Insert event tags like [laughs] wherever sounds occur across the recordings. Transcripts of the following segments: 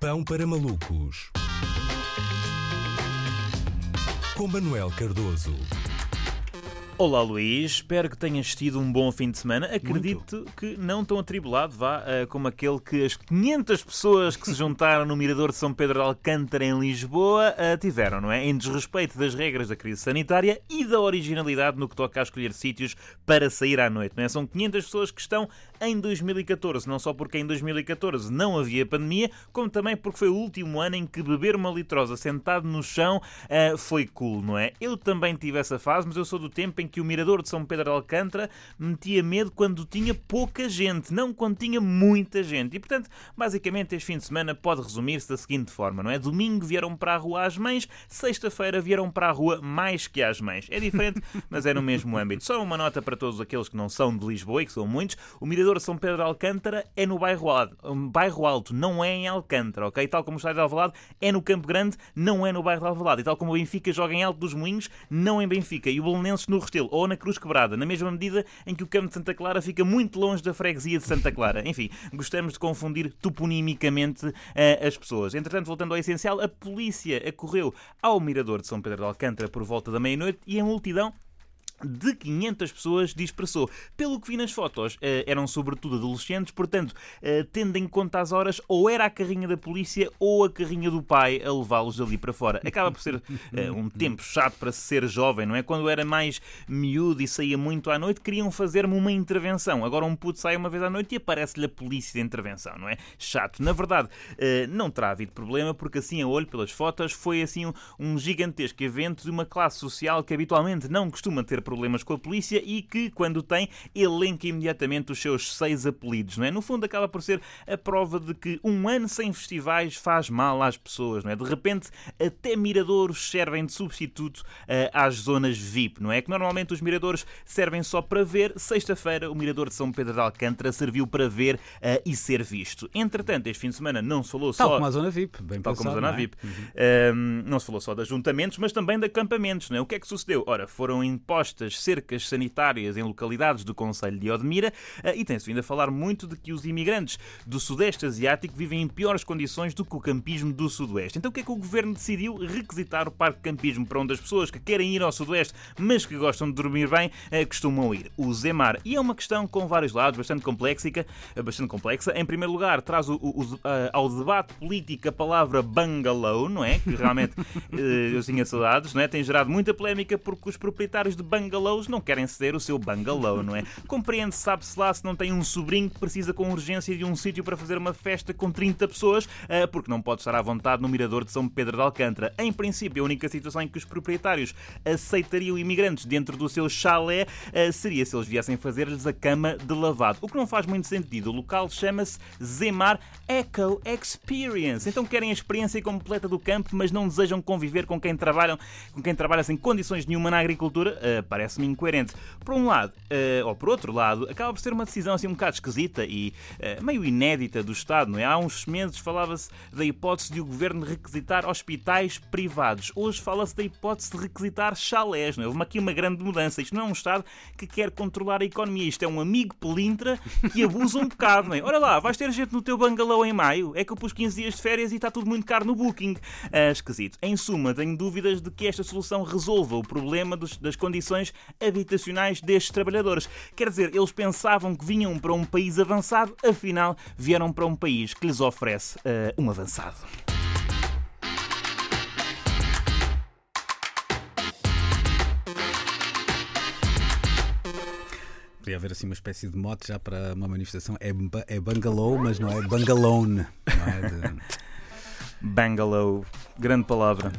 Pão para malucos. Com Manuel Cardoso. Olá Luís, espero que tenhas tido um bom fim de semana. Acredito que não tão atribulado, vá, uh, como aquele que as 500 pessoas que se juntaram no Mirador de São Pedro de Alcântara em Lisboa uh, tiveram, não é? Em desrespeito das regras da crise sanitária e da originalidade no que toca a escolher sítios para sair à noite, não é? São 500 pessoas que estão em 2014, não só porque em 2014 não havia pandemia, como também porque foi o último ano em que beber uma litrosa sentado no chão uh, foi cool, não é? Eu também tive essa fase, mas eu sou do tempo em que o Mirador de São Pedro de Alcântara metia medo quando tinha pouca gente, não quando tinha muita gente. E, portanto, basicamente, este fim de semana pode resumir-se da seguinte forma, não é? Domingo vieram para a rua as mães, sexta-feira vieram para a rua mais que as mães. É diferente, [laughs] mas é no mesmo âmbito. Só uma nota para todos aqueles que não são de Lisboa, e que são muitos, o Mirador de São Pedro de Alcântara é no bairro Alto, bairro alto não é em Alcântara, ok? Tal como o Estádio de Alvalade é no Campo Grande, não é no bairro de Alvalade. E tal como o Benfica joga em Alto dos Moinhos, não em Benfica. E o Belenenses no Restelo ou na Cruz Quebrada, na mesma medida em que o campo de Santa Clara fica muito longe da freguesia de Santa Clara. Enfim, gostamos de confundir toponimicamente uh, as pessoas. Entretanto, voltando ao essencial, a polícia acorreu ao Mirador de São Pedro de Alcântara por volta da meia-noite e a multidão de 500 pessoas dispersou. Pelo que vi nas fotos, eh, eram sobretudo adolescentes, portanto, eh, tendo em conta as horas, ou era a carrinha da polícia ou a carrinha do pai a levá-los ali para fora. Acaba por ser eh, um [laughs] tempo chato para se ser jovem, não é? Quando era mais miúdo e saía muito à noite, queriam fazer-me uma intervenção. Agora um puto sai uma vez à noite e aparece-lhe a polícia de intervenção, não é? Chato. Na verdade, não terá havido problema, porque assim a olho pelas fotos foi assim um gigantesco evento de uma classe social que habitualmente não costuma ter problemas com a polícia e que, quando tem, elenca imediatamente os seus seis apelidos, não é? No fundo, acaba por ser a prova de que um ano sem festivais faz mal às pessoas, não é? De repente, até miradouros servem de substituto uh, às zonas VIP, não é? Que normalmente os miradores servem só para ver. Sexta-feira, o mirador de São Pedro de Alcântara serviu para ver uh, e ser visto. Entretanto, este fim de semana não se falou Tal só. como a zona VIP, bem Tal pensado, como a zona não é? VIP. Um, não se falou só de ajuntamentos, mas também de acampamentos. Não é? O que é que sucedeu? Ora, foram impostas cercas sanitárias em localidades do Conselho de Odmira uh, e tem-se vindo a falar muito de que os imigrantes do Sudeste Asiático vivem em piores condições do que o campismo do Sudoeste. Então o que é que o Governo decidiu? Requisitar o parque de campismo para onde as pessoas que querem ir ao Sudoeste, mas que gostam de dormir bem, uh, costumam ir. O Zemar. E é uma questão com vários lados, bastante complexa. uh, Bastante complexa. Em primeiro lugar, traz o, o, ao debate político a palavra bungalow, não é? Que realmente [laughs] eu tinha saudades, não é? Tem gerado muita polémica porque os proprietários de bungalows não querem ceder o seu bungalow, não é? Compreende, sabe-se lá, se não tem um sobrinho que precisa com urgência de um sítio para fazer uma festa com 30 pessoas, porque não pode estar à vontade no mirador de São Pedro de Alcântara. Em princípio, a única situação em que os proprietários aceitariam imigrantes dentro do seu chalé seria se eles viessem fazer-lhes a cama de lavado. O que não faz muito sentido. O local chama-se Zemar Eco Experience. Então querem a experiência completa do campo, mas não desejam conviver com quem trabalham, com quem trabalha sem condições nenhuma na agricultura? Uh, Parece-me incoerente. Por um lado, uh, ou por outro lado, acaba por ser uma decisão assim um bocado esquisita e uh, meio inédita do Estado, não é? Há uns meses falava-se da hipótese de o governo requisitar hospitais privados. Hoje fala-se da hipótese de requisitar chalés, não é? Houve aqui uma grande mudança. Isto não é um Estado que quer controlar a economia. Isto é um amigo pelintra que abusa um bocado, não é? Olha lá, vais ter gente no teu bangalô em maio. É que eu pus 15 dias de férias e está tudo muito caro no Booking. Ah, esquisito. Em suma, tenho dúvidas de que esta solução resolva o problema dos, das condições habitacionais destes trabalhadores. Quer dizer, eles pensavam que vinham para um país avançado, afinal, vieram para um país que lhes oferece ah, um avançado. Podia haver assim uma espécie de mote já para uma manifestação. É, é bungalow, mas não é bangalone. Não é de- [laughs] Bungalow, grande palavra.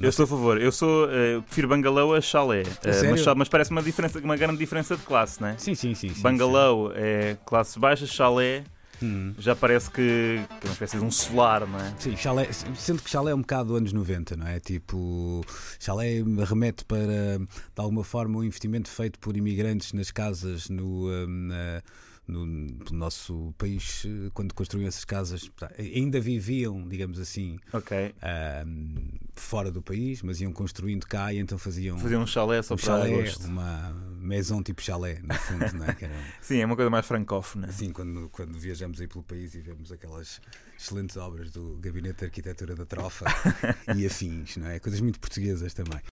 Eu sou a favor, eu sou, eh, prefiro bungalow a chalé, Eh, mas, mas parece uma, diferença, uma grande diferença de classe, não é? Sim, sim, sim. sim, Bungalow é classe baixa, chalé sim. Hum. já parece que, que é uma espécie de um solar, não é? Sim, chalé, sendo que chalé é um bocado anos 90, não é? Tipo, chalé remete para, de alguma forma, o investimento feito por imigrantes nas casas no, hum, na- no, no nosso país, eh, quando construíam essas casas, ainda viviam, digamos assim, Ok. hum, fora do país, mas iam construindo cá e então faziam, faziam um chalé só um para chalé, gosto. uma maison tipo chalé, no fundo, não é? Era, [laughs] Sim, é uma coisa mais francófona. assim, quando, quando viajamos aí pelo país e vemos aquelas excelentes obras do Gabinete de Arquitetura da Trofa [laughs] e afins, não é? Coisas muito portuguesas também.